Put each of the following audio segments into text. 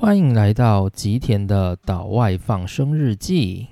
欢迎来到吉田的岛外放生日记。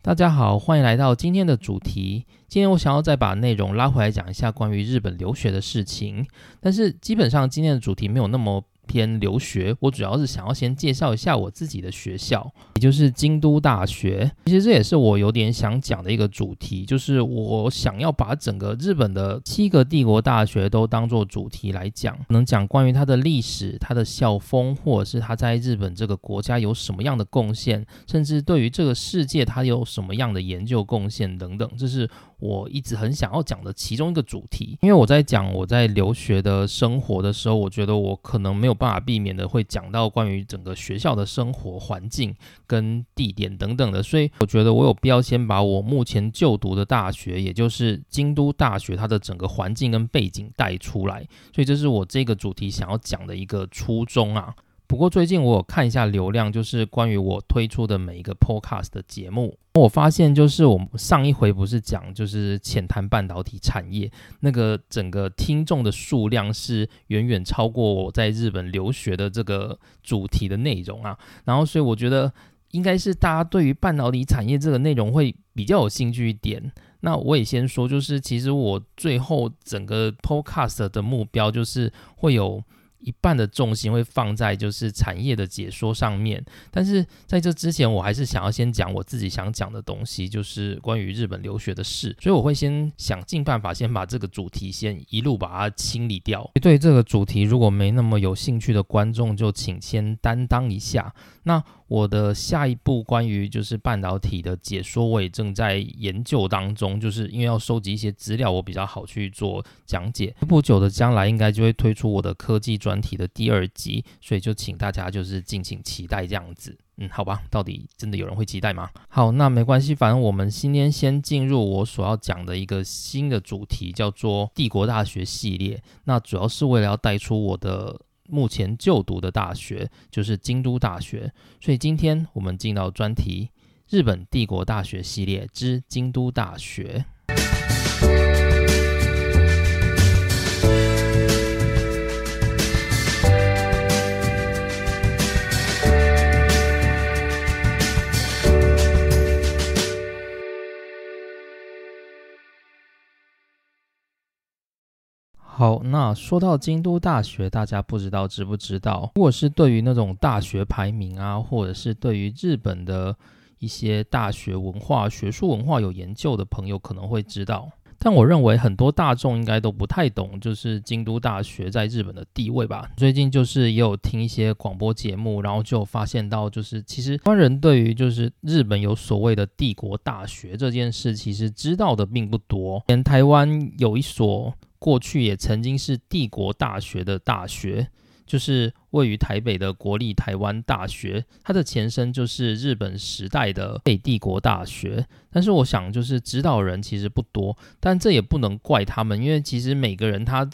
大家好，欢迎来到今天的主题。今天我想要再把内容拉回来讲一下关于日本留学的事情，但是基本上今天的主题没有那么。偏留学，我主要是想要先介绍一下我自己的学校，也就是京都大学。其实这也是我有点想讲的一个主题，就是我想要把整个日本的七个帝国大学都当做主题来讲，能讲关于它的历史、它的校风，或者是它在日本这个国家有什么样的贡献，甚至对于这个世界它有什么样的研究贡献等等，这是。我一直很想要讲的其中一个主题，因为我在讲我在留学的生活的时候，我觉得我可能没有办法避免的会讲到关于整个学校的生活环境跟地点等等的，所以我觉得我有必要先把我目前就读的大学，也就是京都大学它的整个环境跟背景带出来，所以这是我这个主题想要讲的一个初衷啊。不过最近我有看一下流量，就是关于我推出的每一个 podcast 的节目，我发现就是我们上一回不是讲就是浅谈半导体产业，那个整个听众的数量是远远超过我在日本留学的这个主题的内容啊。然后所以我觉得应该是大家对于半导体产业这个内容会比较有兴趣一点。那我也先说，就是其实我最后整个 podcast 的目标就是会有。一半的重心会放在就是产业的解说上面，但是在这之前，我还是想要先讲我自己想讲的东西，就是关于日本留学的事，所以我会先想尽办法先把这个主题先一路把它清理掉。对这个主题如果没那么有兴趣的观众，就请先担当一下。那我的下一步关于就是半导体的解说，我也正在研究当中，就是因为要收集一些资料，我比较好去做讲解。不久的将来应该就会推出我的科技专题的第二集，所以就请大家就是敬请期待这样子。嗯，好吧，到底真的有人会期待吗？好，那没关系，反正我们今天先进入我所要讲的一个新的主题，叫做帝国大学系列。那主要是为了要带出我的。目前就读的大学就是京都大学，所以今天我们进到专题：日本帝国大学系列之京都大学。好，那说到京都大学，大家不知道知不知道？如果是对于那种大学排名啊，或者是对于日本的一些大学文化、学术文化有研究的朋友，可能会知道。但我认为很多大众应该都不太懂，就是京都大学在日本的地位吧。最近就是也有听一些广播节目，然后就发现到，就是其实台湾人对于就是日本有所谓的帝国大学这件事，其实知道的并不多。连台湾有一所。过去也曾经是帝国大学的大学，就是位于台北的国立台湾大学，它的前身就是日本时代的北帝国大学。但是我想，就是知道人其实不多，但这也不能怪他们，因为其实每个人他。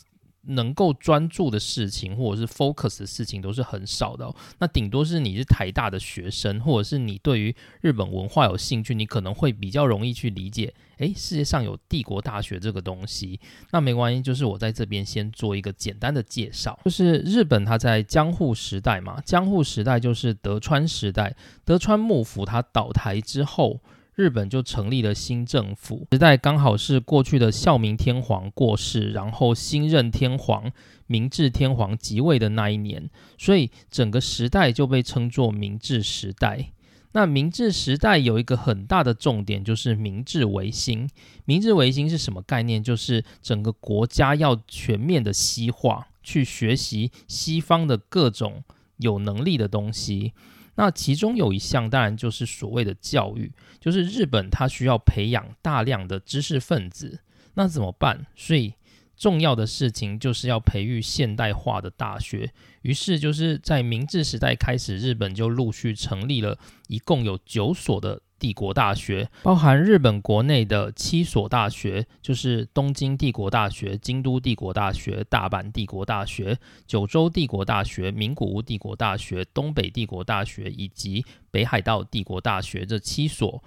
能够专注的事情，或者是 focus 的事情都是很少的。那顶多是你是台大的学生，或者是你对于日本文化有兴趣，你可能会比较容易去理解。诶，世界上有帝国大学这个东西，那没关系，就是我在这边先做一个简单的介绍。就是日本它在江户时代嘛，江户时代就是德川时代，德川幕府它倒台之后。日本就成立了新政府，时代刚好是过去的孝明天皇过世，然后新任天皇明治天皇即位的那一年，所以整个时代就被称作明治时代。那明治时代有一个很大的重点，就是明治维新。明治维新是什么概念？就是整个国家要全面的西化，去学习西方的各种有能力的东西。那其中有一项，当然就是所谓的教育，就是日本它需要培养大量的知识分子，那怎么办？所以重要的事情就是要培育现代化的大学。于是就是在明治时代开始，日本就陆续成立了一共有九所的帝国大学，包含日本国内的七所大学，就是东京帝国大学、京都帝国大学、大阪帝国大学、九州帝国大学、名古屋帝国大学、东北帝国大学以及北海道帝国大学这七所。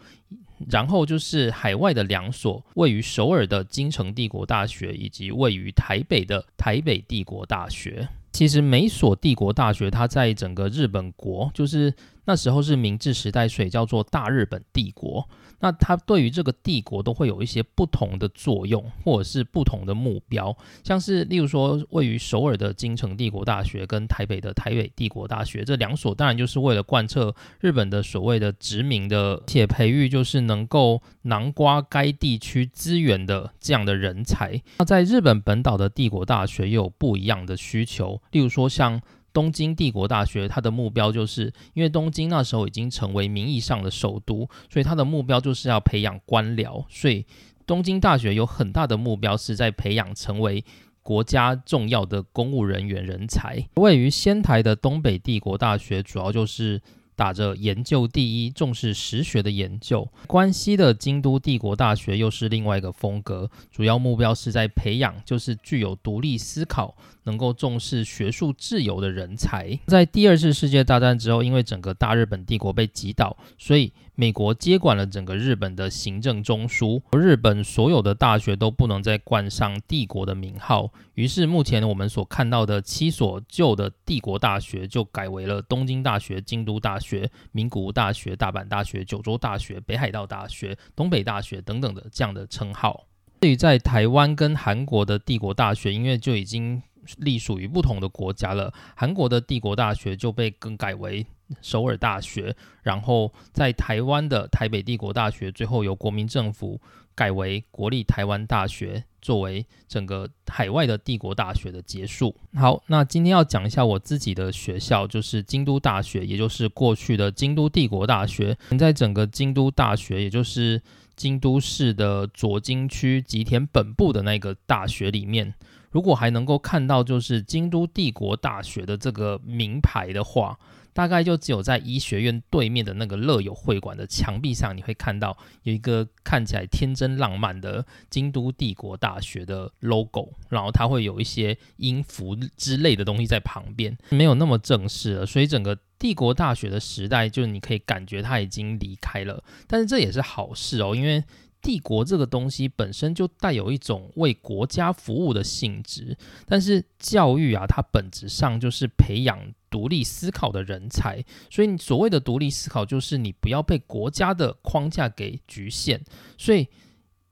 然后就是海外的两所，位于首尔的京城帝国大学，以及位于台北的台北帝国大学。其实每所帝国大学，它在整个日本国，就是那时候是明治时代，所以叫做大日本帝国。那它对于这个帝国都会有一些不同的作用，或者是不同的目标，像是例如说位于首尔的京城帝国大学跟台北的台北帝国大学这两所，当然就是为了贯彻日本的所谓的殖民的，且培育就是能够囊括该地区资源的这样的人才。那在日本本岛的帝国大学又有不一样的需求，例如说像。东京帝国大学，它的目标就是因为东京那时候已经成为名义上的首都，所以它的目标就是要培养官僚。所以东京大学有很大的目标是在培养成为国家重要的公务人员人才。位于仙台的东北帝国大学，主要就是打着研究第一，重视实学的研究。关西的京都帝国大学又是另外一个风格，主要目标是在培养就是具有独立思考。能够重视学术自由的人才，在第二次世界大战之后，因为整个大日本帝国被击倒，所以美国接管了整个日本的行政中枢，日本所有的大学都不能再冠上帝国的名号。于是，目前我们所看到的七所旧的帝国大学，就改为了东京大学、京都大学、名古屋大学、大阪大学、九州大学、北海道大学、东北大学等等的这样的称号。至于在台湾跟韩国的帝国大学，因为就已经隶属于不同的国家了。韩国的帝国大学就被更改为首尔大学，然后在台湾的台北帝国大学最后由国民政府改为国立台湾大学，作为整个海外的帝国大学的结束。好，那今天要讲一下我自己的学校，就是京都大学，也就是过去的京都帝国大学。在整个京都大学，也就是京都市的左京区吉田本部的那个大学里面。如果还能够看到就是京都帝国大学的这个名牌的话，大概就只有在医学院对面的那个乐友会馆的墙壁上，你会看到有一个看起来天真浪漫的京都帝国大学的 logo，然后它会有一些音符之类的东西在旁边，没有那么正式了。所以整个帝国大学的时代，就是你可以感觉它已经离开了，但是这也是好事哦，因为。帝国这个东西本身就带有一种为国家服务的性质，但是教育啊，它本质上就是培养独立思考的人才。所以你所谓的独立思考，就是你不要被国家的框架给局限。所以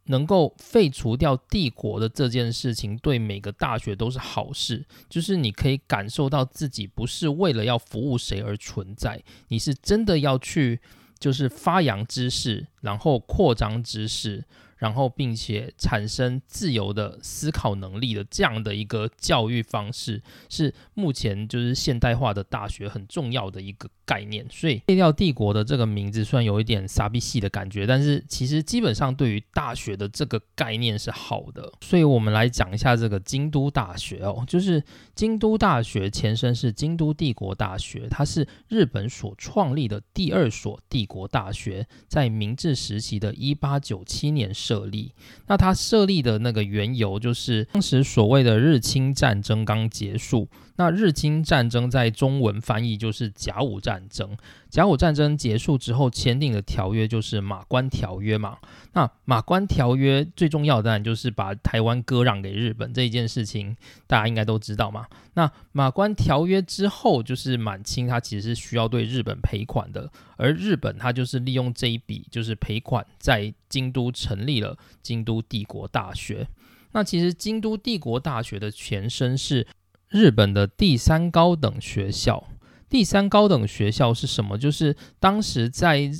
能够废除掉帝国的这件事情，对每个大学都是好事。就是你可以感受到自己不是为了要服务谁而存在，你是真的要去。就是发扬知识，然后扩张知识。然后，并且产生自由的思考能力的这样的一个教育方式，是目前就是现代化的大学很重要的一个概念。所以，废掉帝国的这个名字虽然有一点傻逼系的感觉，但是其实基本上对于大学的这个概念是好的。所以我们来讲一下这个京都大学哦，就是京都大学前身是京都帝国大学，它是日本所创立的第二所帝国大学，在明治时期的一八九七年设。立，那它设立的那个缘由就是当时所谓的日清战争刚结束。那日清战争在中文翻译就是甲午战争。甲午战争结束之后签订的条约就是马关条约嘛。那马关条约最重要的当然就是把台湾割让给日本这一件事情，大家应该都知道嘛。那马关条约之后，就是满清它其实是需要对日本赔款的，而日本它就是利用这一笔就是赔款，在京都成立了京都帝国大学。那其实京都帝国大学的前身是。日本的第三高等学校，第三高等学校是什么？就是当时在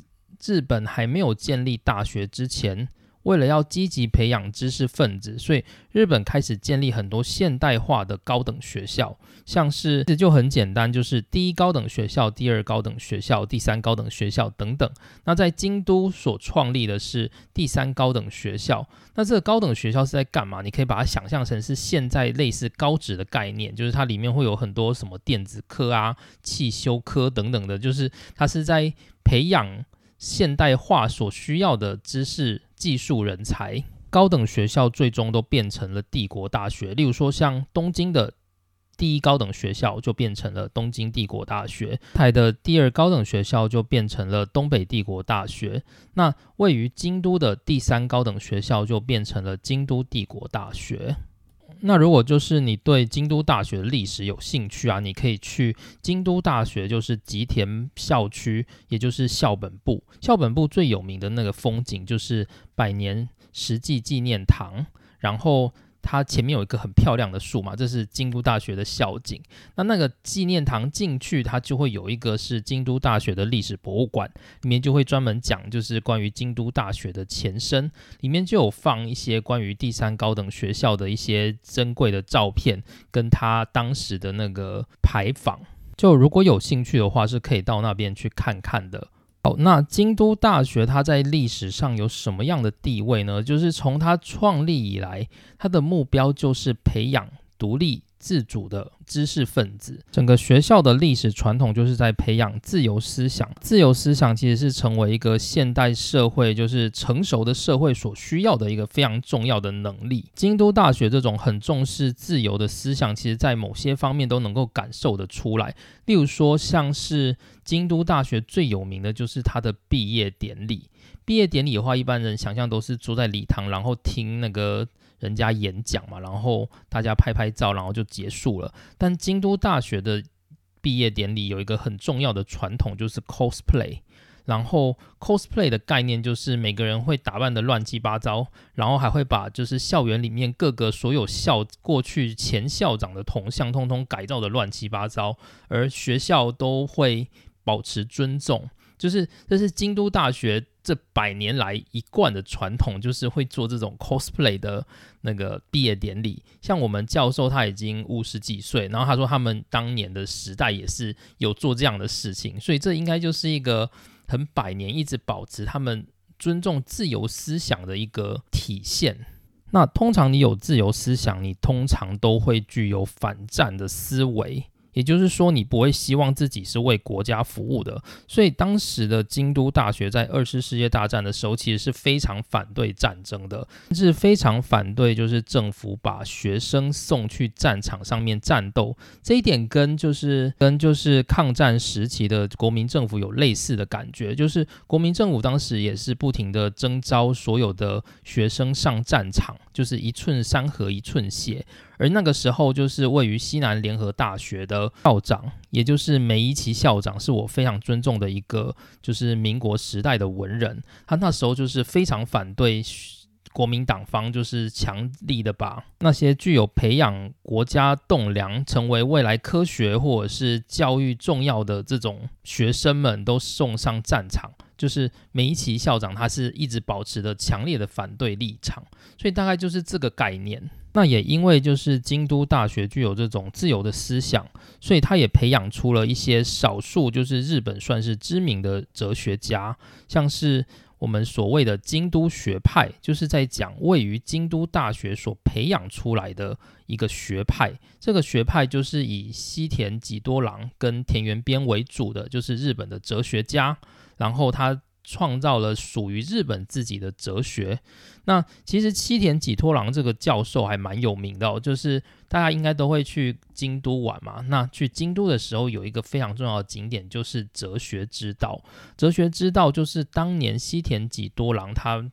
日本还没有建立大学之前。为了要积极培养知识分子，所以日本开始建立很多现代化的高等学校，像是这就很简单，就是第一高等学校、第二高等学校、第三高等学校等等。那在京都所创立的是第三高等学校。那这个高等学校是在干嘛？你可以把它想象成是现在类似高职的概念，就是它里面会有很多什么电子科啊、汽修科等等的，就是它是在培养。现代化所需要的知识、技术人才。高等学校最终都变成了帝国大学，例如说像东京的第一高等学校就变成了东京帝国大学，台的第二高等学校就变成了东北帝国大学，那位于京都的第三高等学校就变成了京都帝国大学。那如果就是你对京都大学的历史有兴趣啊，你可以去京都大学，就是吉田校区，也就是校本部。校本部最有名的那个风景就是百年。实际纪念堂，然后它前面有一个很漂亮的树嘛，这是京都大学的校景。那那个纪念堂进去，它就会有一个是京都大学的历史博物馆，里面就会专门讲就是关于京都大学的前身，里面就有放一些关于第三高等学校的一些珍贵的照片，跟他当时的那个牌坊。就如果有兴趣的话，是可以到那边去看看的。好，那京都大学它在历史上有什么样的地位呢？就是从它创立以来，它的目标就是培养独立。自主的知识分子，整个学校的历史传统就是在培养自由思想。自由思想其实是成为一个现代社会，就是成熟的社会所需要的一个非常重要的能力。京都大学这种很重视自由的思想，其实在某些方面都能够感受得出来。例如说，像是京都大学最有名的就是它的毕业典礼。毕业典礼的话，一般人想象都是坐在礼堂，然后听那个。人家演讲嘛，然后大家拍拍照，然后就结束了。但京都大学的毕业典礼有一个很重要的传统，就是 cosplay。然后 cosplay 的概念就是每个人会打扮的乱七八糟，然后还会把就是校园里面各个所有校过去前校长的铜像通通改造的乱七八糟，而学校都会保持尊重。就是这是京都大学这百年来一贯的传统，就是会做这种 cosplay 的那个毕业典礼。像我们教授他已经五十几岁，然后他说他们当年的时代也是有做这样的事情，所以这应该就是一个很百年一直保持他们尊重自由思想的一个体现。那通常你有自由思想，你通常都会具有反战的思维。也就是说，你不会希望自己是为国家服务的，所以当时的京都大学在二次世界大战的时候，其实是非常反对战争的，是非常反对就是政府把学生送去战场上面战斗。这一点跟就是跟就是抗战时期的国民政府有类似的感觉，就是国民政府当时也是不停的征召所有的学生上战场，就是一寸山河一寸血。而那个时候，就是位于西南联合大学的校长，也就是梅贻琦校长，是我非常尊重的一个，就是民国时代的文人。他那时候就是非常反对国民党方，就是强力的把那些具有培养国家栋梁、成为未来科学或者是教育重要的这种学生们都送上战场。就是梅贻琦校长，他是一直保持着强烈的反对立场，所以大概就是这个概念。那也因为就是京都大学具有这种自由的思想，所以他也培养出了一些少数就是日本算是知名的哲学家，像是我们所谓的京都学派，就是在讲位于京都大学所培养出来的一个学派。这个学派就是以西田几多郎跟田园边为主的，就是日本的哲学家，然后他。创造了属于日本自己的哲学。那其实七田几托郎这个教授还蛮有名的，就是大家应该都会去京都玩嘛。那去京都的时候，有一个非常重要的景点就是哲学之道。哲学之道就是当年西田几多郎他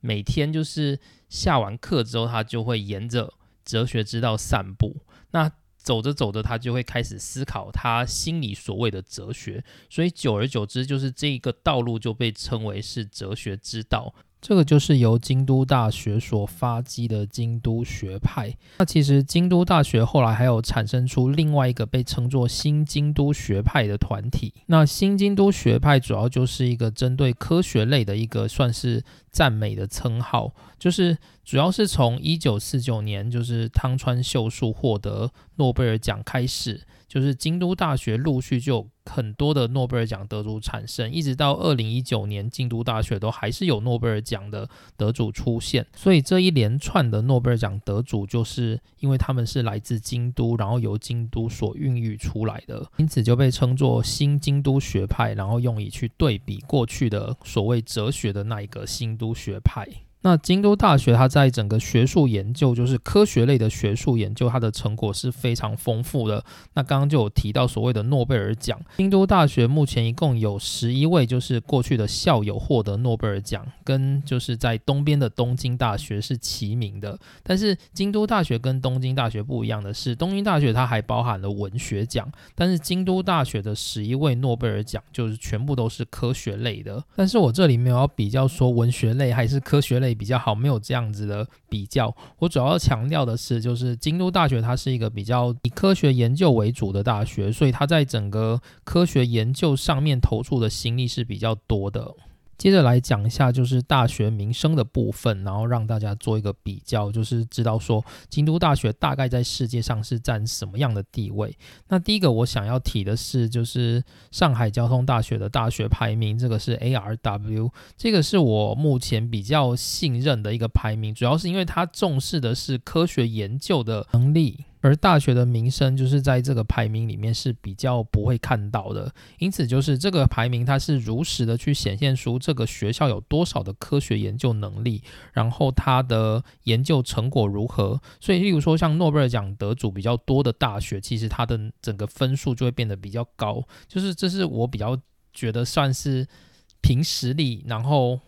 每天就是下完课之后，他就会沿着哲学之道散步。那走着走着，他就会开始思考他心里所谓的哲学，所以久而久之，就是这一个道路就被称为是哲学之道。这个就是由京都大学所发迹的京都学派。那其实京都大学后来还有产生出另外一个被称作新京都学派的团体。那新京都学派主要就是一个针对科学类的一个算是赞美的称号，就是主要是从一九四九年就是汤川秀树获得诺贝尔奖开始，就是京都大学陆续就很多的诺贝尔奖得主产生，一直到二零一九年京都大学都还是有诺贝尔奖的得主出现。所以这一连串的诺贝尔奖得主，就是因为他们是来自京都，然后由京都所孕育出来的，因此就被称作新京都学派，然后用以去对比过去的所谓哲学的那一个新都学派。那京都大学，它在整个学术研究，就是科学类的学术研究，它的成果是非常丰富的。那刚刚就有提到所谓的诺贝尔奖，京都大学目前一共有十一位，就是过去的校友获得诺贝尔奖，跟就是在东边的东京大学是齐名的。但是京都大学跟东京大学不一样的是，东京大学它还包含了文学奖，但是京都大学的十一位诺贝尔奖就是全部都是科学类的。但是我这里没有要比较说文学类还是科学类。比较好，没有这样子的比较。我主要强调的是，就是京都大学它是一个比较以科学研究为主的大学，所以它在整个科学研究上面投注的心力是比较多的。接着来讲一下，就是大学名声的部分，然后让大家做一个比较，就是知道说京都大学大概在世界上是占什么样的地位。那第一个我想要提的是，就是上海交通大学的大学排名，这个是 ARW，这个是我目前比较信任的一个排名，主要是因为它重视的是科学研究的能力。而大学的名声就是在这个排名里面是比较不会看到的，因此就是这个排名它是如实的去显现出这个学校有多少的科学研究能力，然后它的研究成果如何。所以，例如说像诺贝尔奖得主比较多的大学，其实它的整个分数就会变得比较高。就是这是我比较觉得算是凭实力，然后。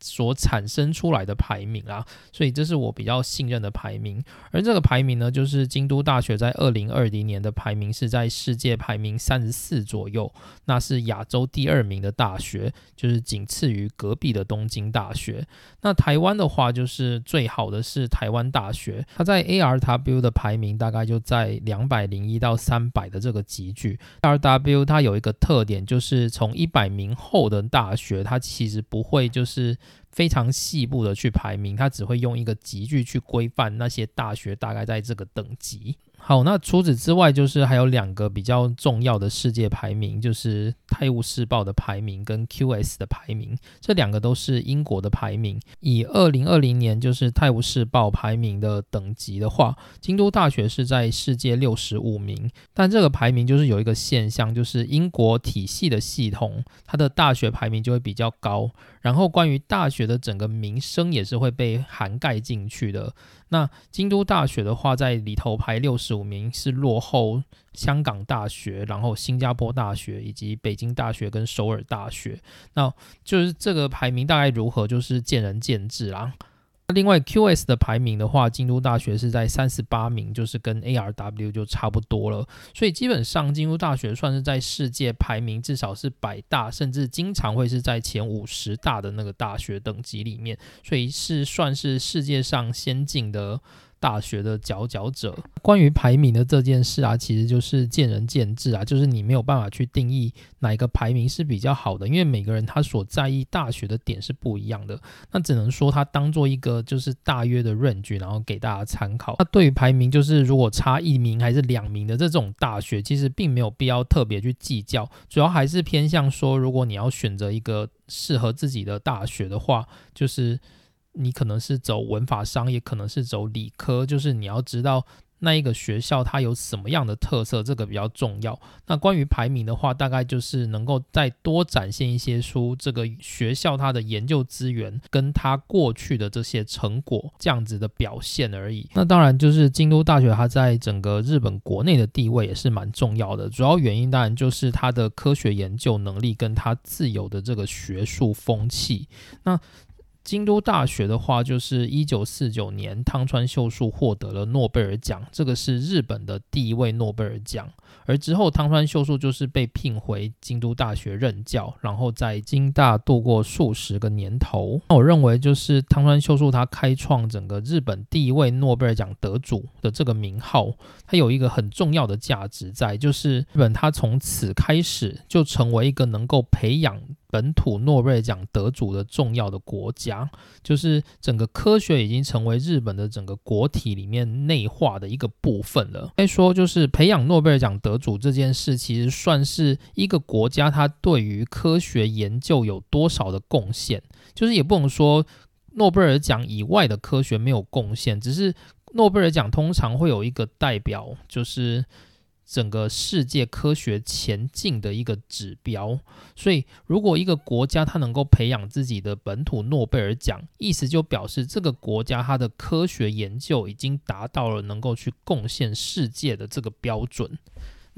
所产生出来的排名啊，所以这是我比较信任的排名。而这个排名呢，就是京都大学在二零二零年的排名是在世界排名三十四左右，那是亚洲第二名的大学，就是仅次于隔壁的东京大学。那台湾的话，就是最好的是台湾大学，它在 ARW 的排名大概就在两百零一到三百的这个集距。ARW 它有一个特点，就是从一百名后的大学，它其实不会就是。非常细部的去排名，它只会用一个集距去规范那些大学大概在这个等级。好，那除此之外，就是还有两个比较重要的世界排名，就是《泰晤士报》的排名跟 QS 的排名，这两个都是英国的排名。以二零二零年就是《泰晤士报》排名的等级的话，京都大学是在世界六十五名。但这个排名就是有一个现象，就是英国体系的系统，它的大学排名就会比较高，然后关于大学的整个名声也是会被涵盖进去的。那京都大学的话，在里头排六十五名，是落后香港大学，然后新加坡大学以及北京大学跟首尔大学。那就是这个排名大概如何，就是见仁见智啦。另外，QS 的排名的话，京都大学是在三十八名，就是跟 ARW 就差不多了。所以基本上，京都大学算是在世界排名至少是百大，甚至经常会是在前五十大的那个大学等级里面，所以是算是世界上先进的。大学的佼佼者，关于排名的这件事啊，其实就是见仁见智啊，就是你没有办法去定义哪一个排名是比较好的，因为每个人他所在意大学的点是不一样的。那只能说他当做一个就是大约的 range，然后给大家参考。那对于排名，就是如果差一名还是两名的这种大学，其实并没有必要特别去计较，主要还是偏向说，如果你要选择一个适合自己的大学的话，就是。你可能是走文法商，也可能是走理科，就是你要知道那一个学校它有什么样的特色，这个比较重要。那关于排名的话，大概就是能够再多展现一些出这个学校它的研究资源跟它过去的这些成果这样子的表现而已。那当然就是京都大学它在整个日本国内的地位也是蛮重要的，主要原因当然就是它的科学研究能力跟它自由的这个学术风气。那京都大学的话，就是一九四九年汤川秀树获得了诺贝尔奖，这个是日本的第一位诺贝尔奖。而之后汤川秀树就是被聘回京都大学任教，然后在京大度过数十个年头。那我认为就是汤川秀树他开创整个日本第一位诺贝尔奖得主的这个名号，它有一个很重要的价值在，就是日本它从此开始就成为一个能够培养。本土诺贝尔奖得主的重要的国家，就是整个科学已经成为日本的整个国体里面内化的一个部分了。可以说，就是培养诺贝尔奖得主这件事，其实算是一个国家它对于科学研究有多少的贡献，就是也不能说诺贝尔奖以外的科学没有贡献，只是诺贝尔奖通常会有一个代表，就是。整个世界科学前进的一个指标，所以如果一个国家它能够培养自己的本土诺贝尔奖，意思就表示这个国家它的科学研究已经达到了能够去贡献世界的这个标准。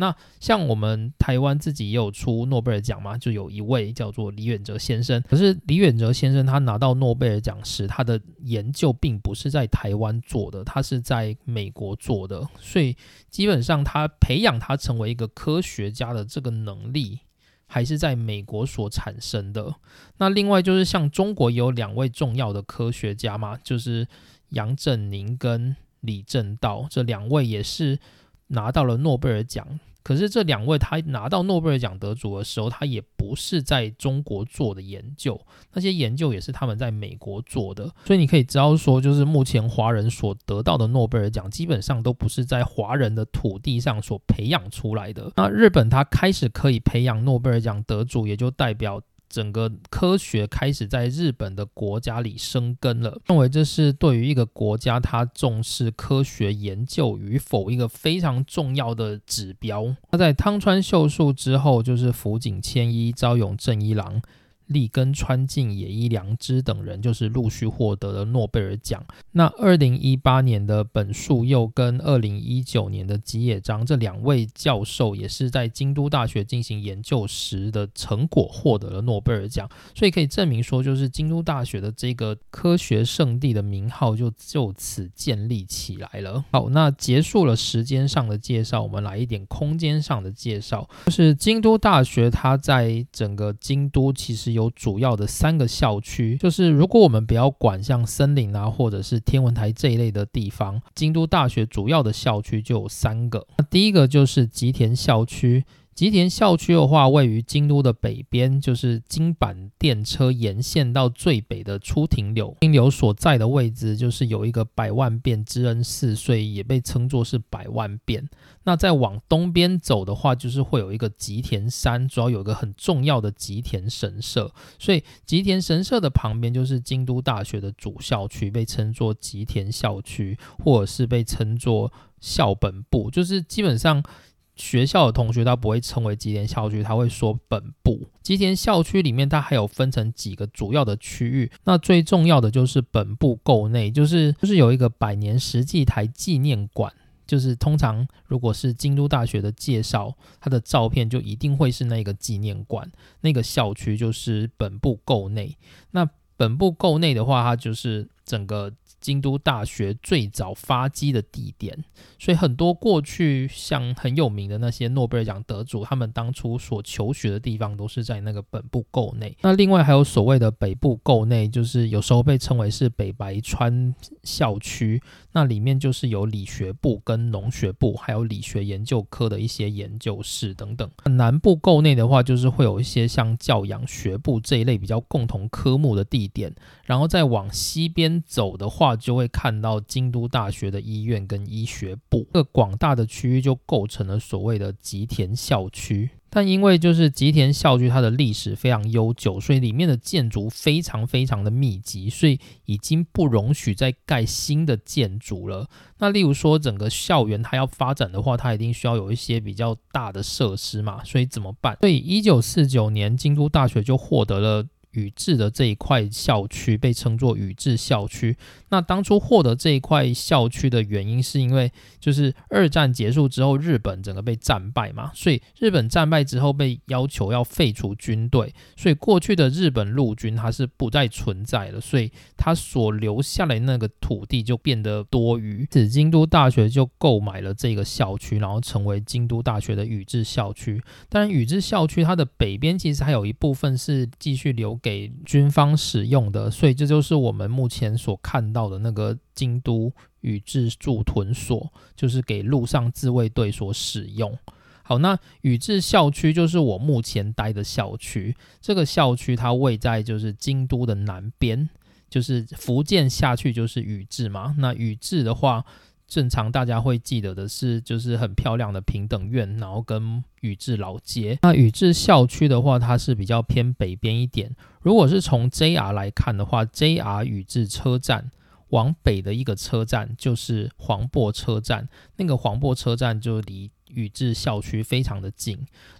那像我们台湾自己也有出诺贝尔奖嘛，就有一位叫做李远哲先生。可是李远哲先生他拿到诺贝尔奖时，他的研究并不是在台湾做的，他是在美国做的。所以基本上他培养他成为一个科学家的这个能力，还是在美国所产生的。那另外就是像中国有两位重要的科学家嘛，就是杨振宁跟李政道，这两位也是拿到了诺贝尔奖。可是这两位他拿到诺贝尔奖得主的时候，他也不是在中国做的研究，那些研究也是他们在美国做的。所以你可以知道说，就是目前华人所得到的诺贝尔奖，基本上都不是在华人的土地上所培养出来的。那日本他开始可以培养诺贝尔奖得主，也就代表。整个科学开始在日本的国家里生根了，认为这是对于一个国家它重视科学研究与否一个非常重要的指标。那在汤川秀树之后，就是福井千一、朝永正一郎。立根川进、野一良知等人就是陆续获得了诺贝尔奖。那二零一八年的本树又跟二零一九年的吉野章这两位教授，也是在京都大学进行研究时的成果获得了诺贝尔奖。所以可以证明说，就是京都大学的这个科学圣地的名号就就此建立起来了。好，那结束了时间上的介绍，我们来一点空间上的介绍。就是京都大学它在整个京都其实。有主要的三个校区，就是如果我们不要管像森林啊，或者是天文台这一类的地方，京都大学主要的校区就有三个。那第一个就是吉田校区。吉田校区的话，位于京都的北边，就是京阪电车沿线到最北的出停留。停留所在的位置，就是有一个百万遍之恩寺，所以也被称作是百万遍。那再往东边走的话，就是会有一个吉田山，主要有一个很重要的吉田神社。所以吉田神社的旁边就是京都大学的主校区，被称作吉田校区，或者是被称作校本部，就是基本上。学校的同学他不会称为吉田校区，他会说本部。吉田校区里面它还有分成几个主要的区域，那最重要的就是本部构内，就是就是有一个百年石际台纪念馆，就是通常如果是京都大学的介绍，它的照片就一定会是那个纪念馆，那个校区就是本部构内。那本部构内的话，它就是整个。京都大学最早发迹的地点，所以很多过去像很有名的那些诺贝尔奖得主，他们当初所求学的地方都是在那个本部构内。那另外还有所谓的北部构内，就是有时候被称为是北白川校区，那里面就是有理学部跟农学部，还有理学研究科的一些研究室等等。南部构内的话，就是会有一些像教养学部这一类比较共同科目的地点，然后再往西边走的话。就会看到京都大学的医院跟医学部，这个广大的区域就构成了所谓的吉田校区。但因为就是吉田校区它的历史非常悠久，所以里面的建筑非常非常的密集，所以已经不容许再盖新的建筑了。那例如说整个校园它要发展的话，它一定需要有一些比较大的设施嘛，所以怎么办？所以一九四九年京都大学就获得了。宇治的这一块校区被称作宇治校区。那当初获得这一块校区的原因，是因为就是二战结束之后，日本整个被战败嘛，所以日本战败之后被要求要废除军队，所以过去的日本陆军它是不再存在了，所以它所留下来那个土地就变得多余。此京都大学就购买了这个校区，然后成为京都大学的宇治校区。当然，宇治校区它的北边其实还有一部分是继续留给。军方使用的，所以这就是我们目前所看到的那个京都宇治驻屯所，就是给陆上自卫队所使用。好，那宇治校区就是我目前待的校区，这个校区它位在就是京都的南边，就是福建下去就是宇治嘛。那宇治的话。正常大家会记得的是，就是很漂亮的平等院，然后跟宇治老街。那宇治校区的话，它是比较偏北边一点。如果是从 JR 来看的话，JR 宇治车站往北的一个车站就是黄柏车站，那个黄柏车站就离。宇治校区非常的近。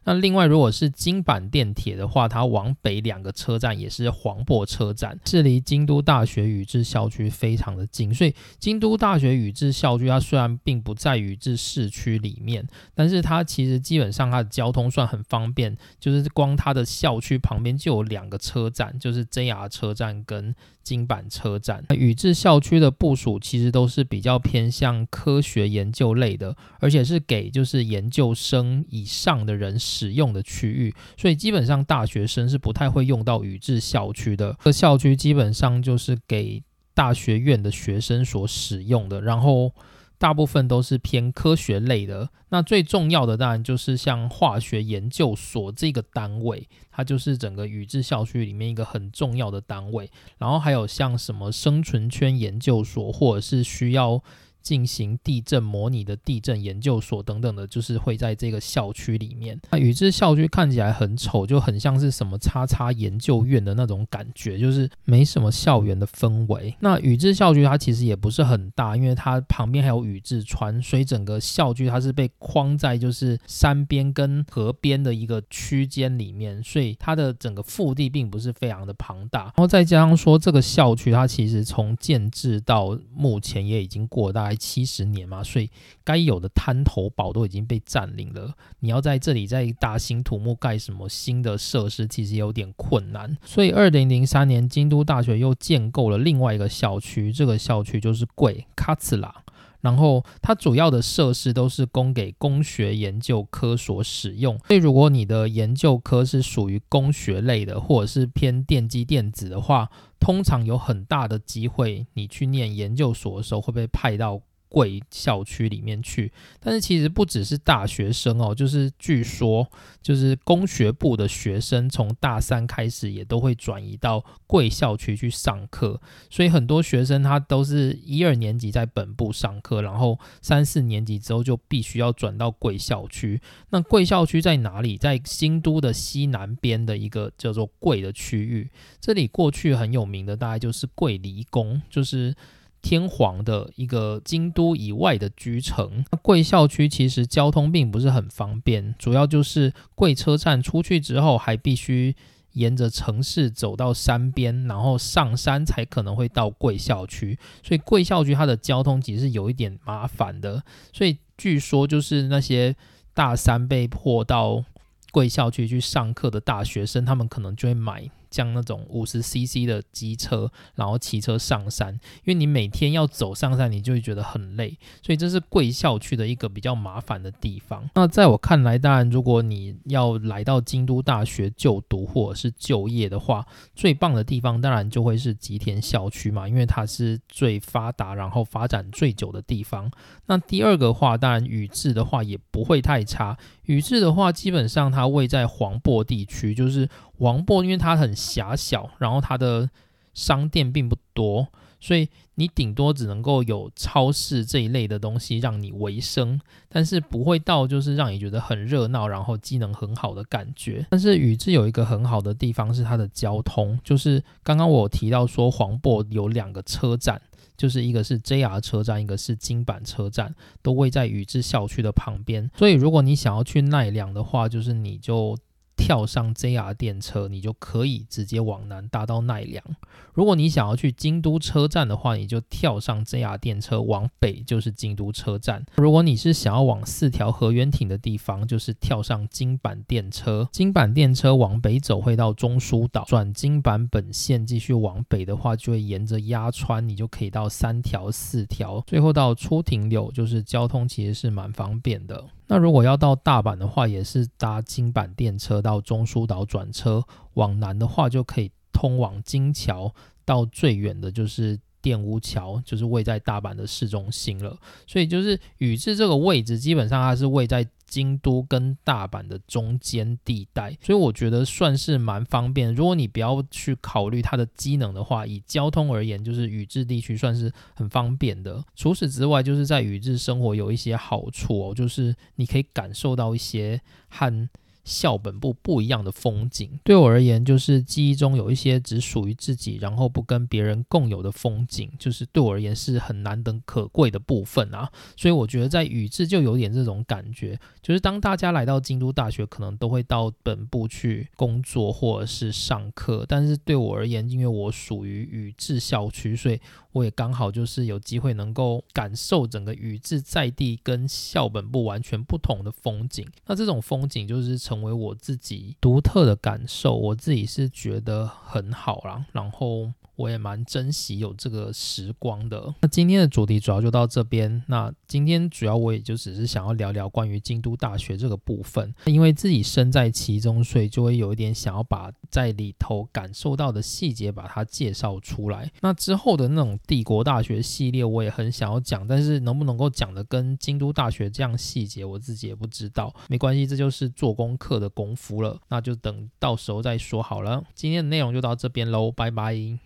那另外，如果是京阪电铁的话，它往北两个车站也是黄柏车站，是离京都大学宇治校区非常的近。所以，京都大学宇治校区它虽然并不在宇治市区里面，但是它其实基本上它的交通算很方便，就是光它的校区旁边就有两个车站，就是 JR 车站跟京阪车站。宇治校区的部署其实都是比较偏向科学研究类的，而且是给就是。是研究生以上的人使用的区域，所以基本上大学生是不太会用到宇治校区的。这校区基本上就是给大学院的学生所使用的，然后大部分都是偏科学类的。那最重要的当然就是像化学研究所这个单位，它就是整个宇治校区里面一个很重要的单位。然后还有像什么生存圈研究所，或者是需要。进行地震模拟的地震研究所等等的，就是会在这个校区里面。那宇治校区看起来很丑，就很像是什么叉叉研究院的那种感觉，就是没什么校园的氛围。那宇治校区它其实也不是很大，因为它旁边还有宇治川，所以整个校区它是被框在就是山边跟河边的一个区间里面，所以它的整个腹地并不是非常的庞大。然后再加上说这个校区它其实从建制到目前也已经过大。七十年嘛，所以该有的滩头堡都已经被占领了。你要在这里再大兴土木盖什么新的设施，其实有点困难。所以二零零三年，京都大学又建构了另外一个校区，这个校区就是贵卡茨拉。然后它主要的设施都是供给工学研究科所使用。所以如果你的研究科是属于工学类的，或者是偏电机电子的话，通常有很大的机会，你去念研究所的时候会被派到。贵校区里面去，但是其实不只是大学生哦，就是据说就是工学部的学生从大三开始也都会转移到贵校区去上课，所以很多学生他都是一二年级在本部上课，然后三四年级之后就必须要转到贵校区。那贵校区在哪里？在新都的西南边的一个叫做贵的区域，这里过去很有名的大概就是贵离宫，就是。天皇的一个京都以外的居城，贵校区其实交通并不是很方便，主要就是贵车站出去之后，还必须沿着城市走到山边，然后上山才可能会到贵校区。所以贵校区它的交通其实是有一点麻烦的。所以据说就是那些大三被迫到贵校区去上课的大学生，他们可能就会买。像那种五十 CC 的机车，然后骑车上山，因为你每天要走上山，你就会觉得很累，所以这是贵校区的一个比较麻烦的地方。那在我看来，当然如果你要来到京都大学就读或者是就业的话，最棒的地方当然就会是吉田校区嘛，因为它是最发达，然后发展最久的地方。那第二个话，当然宇治的话也不会太差。宇治的话，基本上它位在黄柏地区，就是黄柏，因为它很狭小，然后它的商店并不多，所以你顶多只能够有超市这一类的东西让你维生，但是不会到就是让你觉得很热闹，然后机能很好的感觉。但是宇治有一个很好的地方是它的交通，就是刚刚我提到说黄柏有两个车站。就是一个是 JR 车站，一个是京阪车站，都位在宇治校区的旁边。所以如果你想要去奈良的话，就是你就。跳上 JR 电车，你就可以直接往南搭到奈良。如果你想要去京都车站的话，你就跳上 JR 电车往北就是京都车站。如果你是想要往四条河原町的地方，就是跳上京阪电车。京阪电车往北走会到中枢岛，转京阪本线继续往北的话，就会沿着鸭川，你就可以到三条、四条，最后到出庭柳，就是交通其实是蛮方便的。那如果要到大阪的话，也是搭京阪电车到中枢岛转车，往南的话就可以通往金桥，到最远的就是电屋桥，就是位在大阪的市中心了。所以就是宇治这个位置，基本上它是位在京都跟大阪的中间地带，所以我觉得算是蛮方便。如果你不要去考虑它的机能的话，以交通而言，就是宇治地区算是很方便的。除此之外，就是在宇治生活有一些好处哦，就是你可以感受到一些很。校本部不一样的风景，对我而言，就是记忆中有一些只属于自己，然后不跟别人共有的风景，就是对我而言是很难得可贵的部分啊。所以我觉得在宇治就有点这种感觉，就是当大家来到京都大学，可能都会到本部去工作或者是上课，但是对我而言，因为我属于宇治校区，所以。我也刚好就是有机会能够感受整个宇治在地跟校本部完全不同的风景，那这种风景就是成为我自己独特的感受，我自己是觉得很好啦，然后。我也蛮珍惜有这个时光的。那今天的主题主要就到这边。那今天主要我也就只是想要聊聊关于京都大学这个部分，因为自己身在其中，所以就会有一点想要把在里头感受到的细节把它介绍出来。那之后的那种帝国大学系列，我也很想要讲，但是能不能够讲的跟京都大学这样细节，我自己也不知道。没关系，这就是做功课的功夫了。那就等到时候再说好了。今天的内容就到这边喽，拜拜。